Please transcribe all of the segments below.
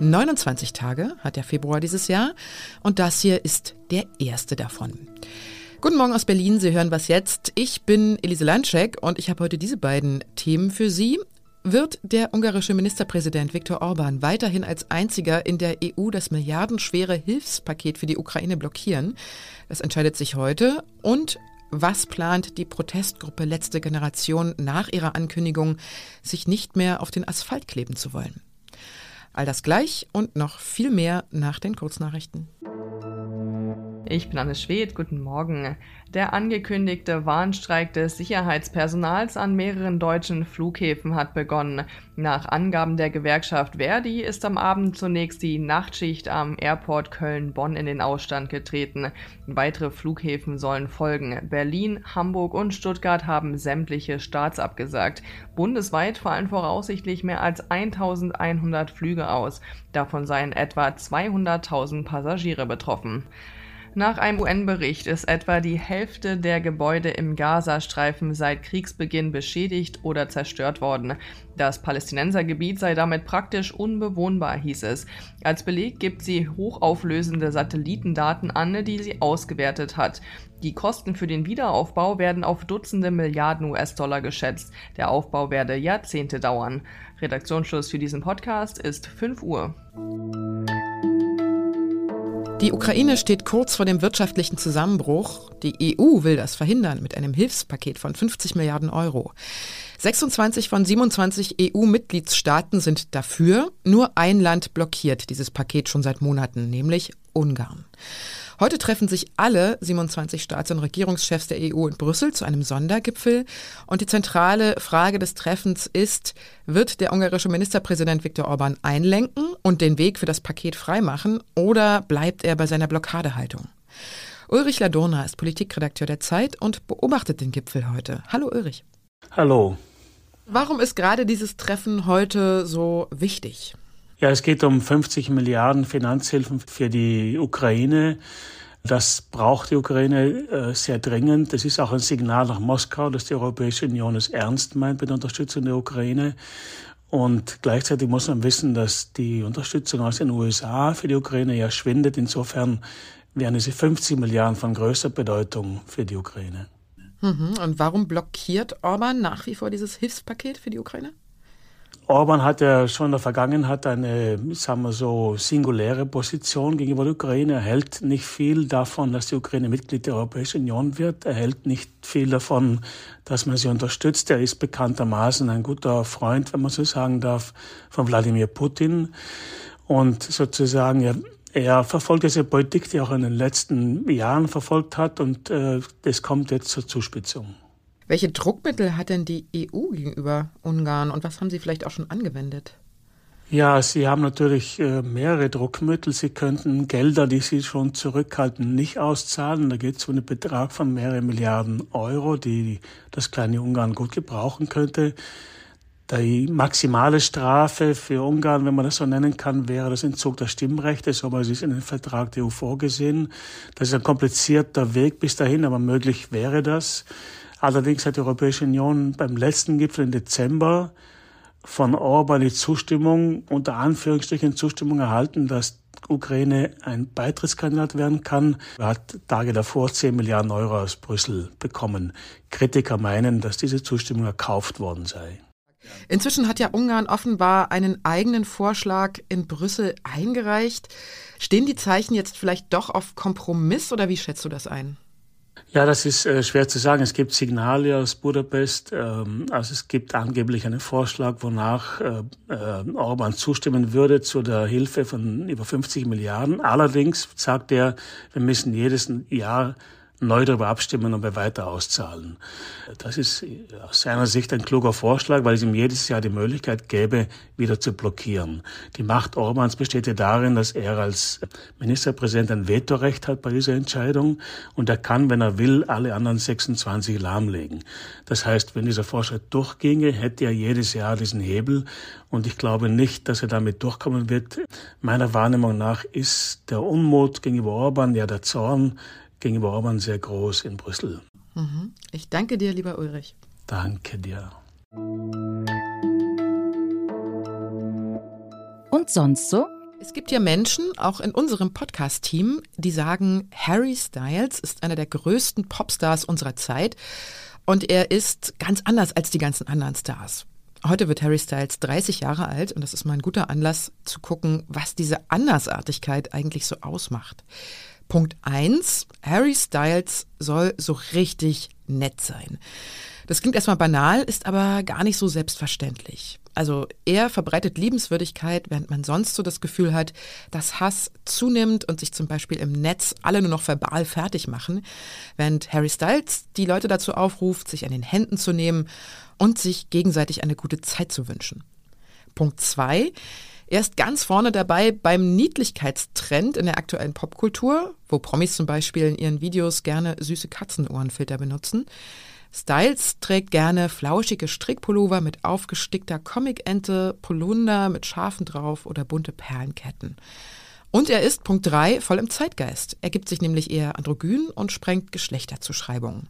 29 Tage hat der Februar dieses Jahr und das hier ist der erste davon. Guten Morgen aus Berlin, Sie hören was jetzt. Ich bin Elise Landschek und ich habe heute diese beiden Themen für Sie. Wird der ungarische Ministerpräsident Viktor Orban weiterhin als einziger in der EU das milliardenschwere Hilfspaket für die Ukraine blockieren? Das entscheidet sich heute. Und was plant die Protestgruppe Letzte Generation nach ihrer Ankündigung, sich nicht mehr auf den Asphalt kleben zu wollen? All das gleich und noch viel mehr nach den Kurznachrichten. Ich bin Anne Schwedt, guten Morgen. Der angekündigte Warnstreik des Sicherheitspersonals an mehreren deutschen Flughäfen hat begonnen. Nach Angaben der Gewerkschaft Verdi ist am Abend zunächst die Nachtschicht am Airport Köln-Bonn in den Ausstand getreten. Weitere Flughäfen sollen folgen. Berlin, Hamburg und Stuttgart haben sämtliche Starts abgesagt. Bundesweit fallen voraussichtlich mehr als 1100 Flüge aus. Davon seien etwa 200.000 Passagiere betroffen. Nach einem UN-Bericht ist etwa die Hälfte der Gebäude im Gazastreifen seit Kriegsbeginn beschädigt oder zerstört worden. Das Palästinensergebiet sei damit praktisch unbewohnbar, hieß es. Als Beleg gibt sie hochauflösende Satellitendaten an, die sie ausgewertet hat. Die Kosten für den Wiederaufbau werden auf Dutzende Milliarden US-Dollar geschätzt. Der Aufbau werde Jahrzehnte dauern. Redaktionsschluss für diesen Podcast ist 5 Uhr. Die Ukraine steht kurz vor dem wirtschaftlichen Zusammenbruch. Die EU will das verhindern mit einem Hilfspaket von 50 Milliarden Euro. 26 von 27 EU-Mitgliedstaaten sind dafür. Nur ein Land blockiert dieses Paket schon seit Monaten, nämlich Ungarn. Heute treffen sich alle 27 Staats- und Regierungschefs der EU in Brüssel zu einem Sondergipfel. Und die zentrale Frage des Treffens ist, wird der ungarische Ministerpräsident Viktor Orban einlenken und den Weg für das Paket freimachen oder bleibt er bei seiner Blockadehaltung? Ulrich Ladurna ist Politikredakteur der Zeit und beobachtet den Gipfel heute. Hallo Ulrich. Hallo. Warum ist gerade dieses Treffen heute so wichtig? Ja, es geht um 50 Milliarden Finanzhilfen für die Ukraine. Das braucht die Ukraine äh, sehr dringend. Das ist auch ein Signal nach Moskau, dass die Europäische Union es ernst meint mit der Unterstützung der Ukraine. Und gleichzeitig muss man wissen, dass die Unterstützung aus den USA für die Ukraine ja schwindet. Insofern wären diese 50 Milliarden von größter Bedeutung für die Ukraine. Mhm. Und warum blockiert Orban nach wie vor dieses Hilfspaket für die Ukraine? Orban hat ja schon in der Vergangenheit eine, sagen wir so, singuläre Position gegenüber der Ukraine. Er hält nicht viel davon, dass die Ukraine Mitglied der Europäischen Union wird. Er hält nicht viel davon, dass man sie unterstützt. Er ist bekanntermaßen ein guter Freund, wenn man so sagen darf, von Wladimir Putin. Und sozusagen, er, er verfolgt diese Politik, die er auch in den letzten Jahren verfolgt hat. Und äh, das kommt jetzt zur Zuspitzung. Welche Druckmittel hat denn die EU gegenüber Ungarn und was haben Sie vielleicht auch schon angewendet? Ja, Sie haben natürlich äh, mehrere Druckmittel. Sie könnten Gelder, die Sie schon zurückhalten, nicht auszahlen. Da geht es um einen Betrag von mehreren Milliarden Euro, die das kleine Ungarn gut gebrauchen könnte. Die maximale Strafe für Ungarn, wenn man das so nennen kann, wäre das Entzug der Stimmrechte, so es ist in den Vertrag der EU vorgesehen. Das ist ein komplizierter Weg bis dahin, aber möglich wäre das. Allerdings hat die Europäische Union beim letzten Gipfel im Dezember von Orban die Zustimmung, unter Anführungsstrichen Zustimmung erhalten, dass Ukraine ein Beitrittskandidat werden kann. Er hat Tage davor 10 Milliarden Euro aus Brüssel bekommen. Kritiker meinen, dass diese Zustimmung erkauft worden sei. Inzwischen hat ja Ungarn offenbar einen eigenen Vorschlag in Brüssel eingereicht. Stehen die Zeichen jetzt vielleicht doch auf Kompromiss oder wie schätzt du das ein? Ja, das ist äh, schwer zu sagen. Es gibt Signale aus Budapest. Ähm, also es gibt angeblich einen Vorschlag, wonach äh, äh, Orban zustimmen würde zu der Hilfe von über 50 Milliarden. Allerdings sagt er, wir müssen jedes Jahr neu darüber abstimmen und wir weiter auszahlen. Das ist aus seiner Sicht ein kluger Vorschlag, weil es ihm jedes Jahr die Möglichkeit gäbe, wieder zu blockieren. Die Macht Orbans besteht ja darin, dass er als Ministerpräsident ein Vetorecht hat bei dieser Entscheidung und er kann, wenn er will, alle anderen 26 lahmlegen. Das heißt, wenn dieser Vorschlag durchginge, hätte er jedes Jahr diesen Hebel und ich glaube nicht, dass er damit durchkommen wird. Meiner Wahrnehmung nach ist der Unmut gegenüber Orban, ja der Zorn gegenüber Orban sehr groß in Brüssel. Mhm. Ich danke dir, lieber Ulrich. Danke dir. Und sonst so? Es gibt ja Menschen, auch in unserem Podcast-Team, die sagen, Harry Styles ist einer der größten Popstars unserer Zeit und er ist ganz anders als die ganzen anderen Stars. Heute wird Harry Styles 30 Jahre alt und das ist mal ein guter Anlass zu gucken, was diese Andersartigkeit eigentlich so ausmacht. Punkt 1. Harry Styles soll so richtig nett sein. Das klingt erstmal banal, ist aber gar nicht so selbstverständlich. Also er verbreitet Liebenswürdigkeit, während man sonst so das Gefühl hat, dass Hass zunimmt und sich zum Beispiel im Netz alle nur noch verbal fertig machen, während Harry Styles die Leute dazu aufruft, sich an den Händen zu nehmen und sich gegenseitig eine gute Zeit zu wünschen. Punkt zwei: Er ist ganz vorne dabei beim Niedlichkeitstrend in der aktuellen Popkultur, wo Promis zum Beispiel in ihren Videos gerne süße Katzenohrenfilter benutzen. Styles trägt gerne flauschige Strickpullover mit aufgestickter Comicente, Polunder mit Schafen drauf oder bunte Perlenketten. Und er ist, Punkt 3, voll im Zeitgeist. Er gibt sich nämlich eher androgyn und sprengt Geschlechterzuschreibungen.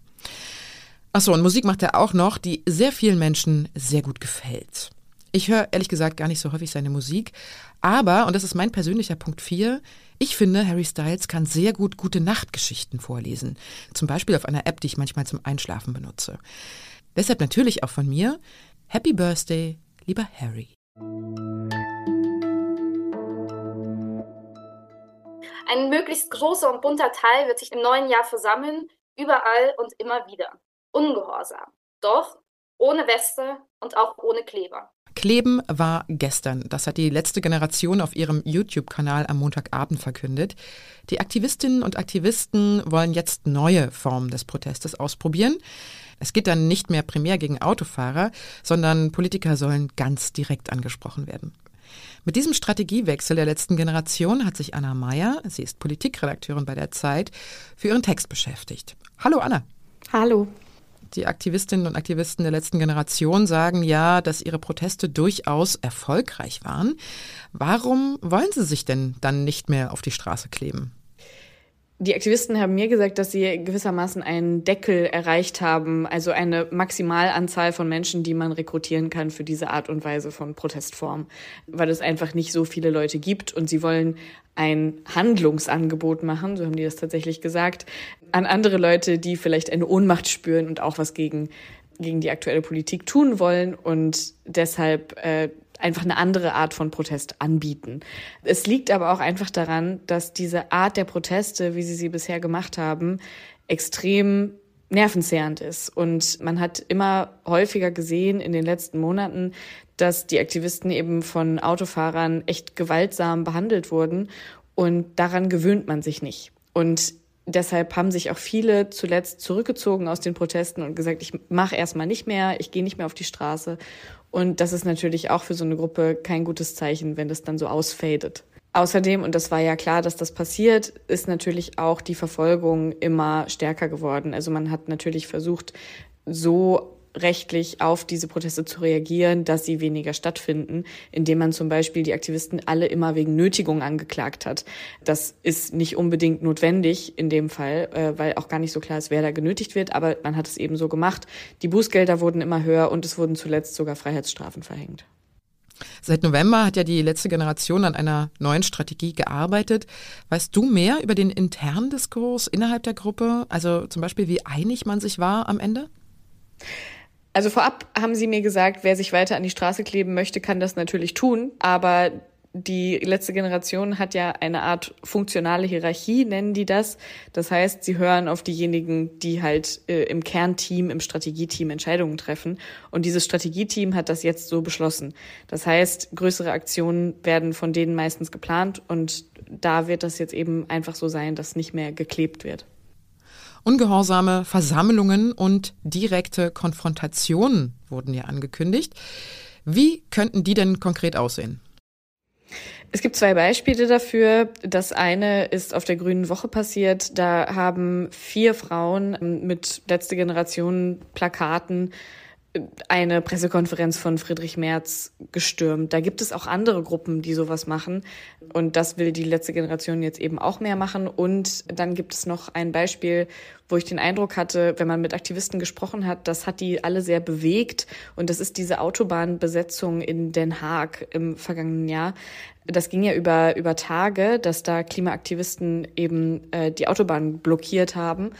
Achso, und Musik macht er auch noch, die sehr vielen Menschen sehr gut gefällt. Ich höre ehrlich gesagt gar nicht so häufig seine Musik, aber, und das ist mein persönlicher Punkt 4, ich finde, Harry Styles kann sehr gut gute Nachtgeschichten vorlesen. Zum Beispiel auf einer App, die ich manchmal zum Einschlafen benutze. Deshalb natürlich auch von mir Happy Birthday, lieber Harry. Ein möglichst großer und bunter Teil wird sich im neuen Jahr versammeln, überall und immer wieder. Ungehorsam. Doch ohne Weste und auch ohne Kleber. Kleben war gestern. Das hat die letzte Generation auf ihrem YouTube-Kanal am Montagabend verkündet. Die Aktivistinnen und Aktivisten wollen jetzt neue Formen des Protestes ausprobieren. Es geht dann nicht mehr primär gegen Autofahrer, sondern Politiker sollen ganz direkt angesprochen werden. Mit diesem Strategiewechsel der letzten Generation hat sich Anna Meyer, sie ist Politikredakteurin bei der Zeit, für ihren Text beschäftigt. Hallo Anna. Hallo. Die Aktivistinnen und Aktivisten der letzten Generation sagen ja, dass ihre Proteste durchaus erfolgreich waren. Warum wollen sie sich denn dann nicht mehr auf die Straße kleben? Die Aktivisten haben mir gesagt, dass sie gewissermaßen einen Deckel erreicht haben, also eine Maximalanzahl von Menschen, die man rekrutieren kann für diese Art und Weise von Protestform, weil es einfach nicht so viele Leute gibt und sie wollen ein Handlungsangebot machen, so haben die das tatsächlich gesagt, an andere Leute, die vielleicht eine Ohnmacht spüren und auch was gegen, gegen die aktuelle Politik tun wollen und deshalb äh, einfach eine andere Art von Protest anbieten. Es liegt aber auch einfach daran, dass diese Art der Proteste, wie sie sie bisher gemacht haben, extrem nervenzehrend ist. Und man hat immer häufiger gesehen in den letzten Monaten, dass die Aktivisten eben von Autofahrern echt gewaltsam behandelt wurden. Und daran gewöhnt man sich nicht. Und deshalb haben sich auch viele zuletzt zurückgezogen aus den Protesten und gesagt, ich mache erstmal nicht mehr, ich gehe nicht mehr auf die Straße. Und das ist natürlich auch für so eine Gruppe kein gutes Zeichen, wenn das dann so ausfadet. Außerdem, und das war ja klar, dass das passiert, ist natürlich auch die Verfolgung immer stärker geworden. Also man hat natürlich versucht, so rechtlich auf diese Proteste zu reagieren, dass sie weniger stattfinden, indem man zum Beispiel die Aktivisten alle immer wegen Nötigung angeklagt hat. Das ist nicht unbedingt notwendig in dem Fall, äh, weil auch gar nicht so klar ist, wer da genötigt wird, aber man hat es eben so gemacht. Die Bußgelder wurden immer höher und es wurden zuletzt sogar Freiheitsstrafen verhängt. Seit November hat ja die letzte Generation an einer neuen Strategie gearbeitet. Weißt du mehr über den internen Diskurs innerhalb der Gruppe? Also zum Beispiel, wie einig man sich war am Ende? Also vorab haben sie mir gesagt, wer sich weiter an die Straße kleben möchte, kann das natürlich tun. Aber die letzte Generation hat ja eine Art funktionale Hierarchie, nennen die das. Das heißt, sie hören auf diejenigen, die halt äh, im Kernteam, im Strategieteam Entscheidungen treffen. Und dieses Strategieteam hat das jetzt so beschlossen. Das heißt, größere Aktionen werden von denen meistens geplant und da wird das jetzt eben einfach so sein, dass nicht mehr geklebt wird. Ungehorsame Versammlungen und direkte Konfrontationen wurden ja angekündigt. Wie könnten die denn konkret aussehen? Es gibt zwei Beispiele dafür. Das eine ist auf der Grünen Woche passiert. Da haben vier Frauen mit letzte Generation Plakaten eine Pressekonferenz von Friedrich Merz gestürmt. Da gibt es auch andere Gruppen, die sowas machen. Und das will die letzte Generation jetzt eben auch mehr machen. Und dann gibt es noch ein Beispiel, wo ich den Eindruck hatte, wenn man mit Aktivisten gesprochen hat, das hat die alle sehr bewegt. Und das ist diese Autobahnbesetzung in Den Haag im vergangenen Jahr. Das ging ja über, über Tage, dass da Klimaaktivisten eben äh, die Autobahn blockiert haben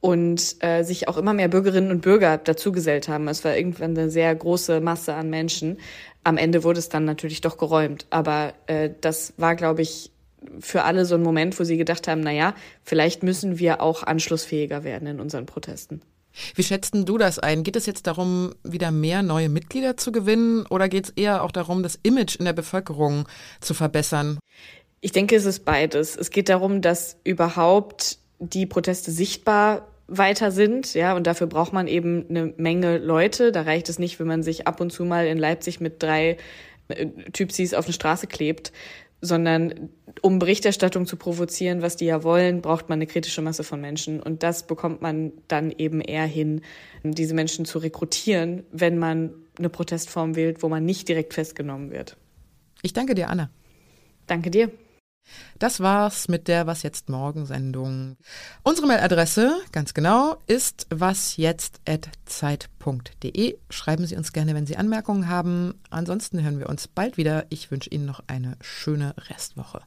und äh, sich auch immer mehr Bürgerinnen und Bürger dazugesellt haben. Es war irgendwann eine sehr große Masse an Menschen. Am Ende wurde es dann natürlich doch geräumt, aber äh, das war, glaube ich, für alle so ein Moment, wo sie gedacht haben, na ja, vielleicht müssen wir auch anschlussfähiger werden in unseren Protesten. Wie schätzt du das ein? Geht es jetzt darum, wieder mehr neue Mitglieder zu gewinnen oder geht es eher auch darum, das Image in der Bevölkerung zu verbessern? Ich denke, es ist beides. Es geht darum, dass überhaupt die Proteste sichtbar weiter sind, ja, und dafür braucht man eben eine Menge Leute. Da reicht es nicht, wenn man sich ab und zu mal in Leipzig mit drei äh, Typsis auf eine Straße klebt, sondern um Berichterstattung zu provozieren, was die ja wollen, braucht man eine kritische Masse von Menschen. Und das bekommt man dann eben eher hin, diese Menschen zu rekrutieren, wenn man eine Protestform wählt, wo man nicht direkt festgenommen wird. Ich danke dir, Anna. Danke dir. Das war's mit der Was jetzt morgen Sendung. Unsere Mailadresse, ganz genau, ist wasjetzt@zeit.de. Schreiben Sie uns gerne, wenn Sie Anmerkungen haben. Ansonsten hören wir uns bald wieder. Ich wünsche Ihnen noch eine schöne Restwoche.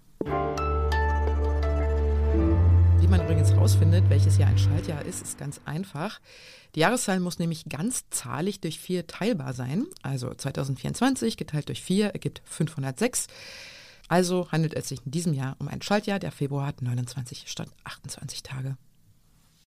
Wie man übrigens rausfindet, welches Jahr ein Schaltjahr ist, ist ganz einfach. Die Jahreszahl muss nämlich ganz zahlig durch vier teilbar sein. Also 2024 geteilt durch vier ergibt 506. Also handelt es sich in diesem Jahr um ein Schaltjahr. Der Februar hat 29 statt 28 Tage.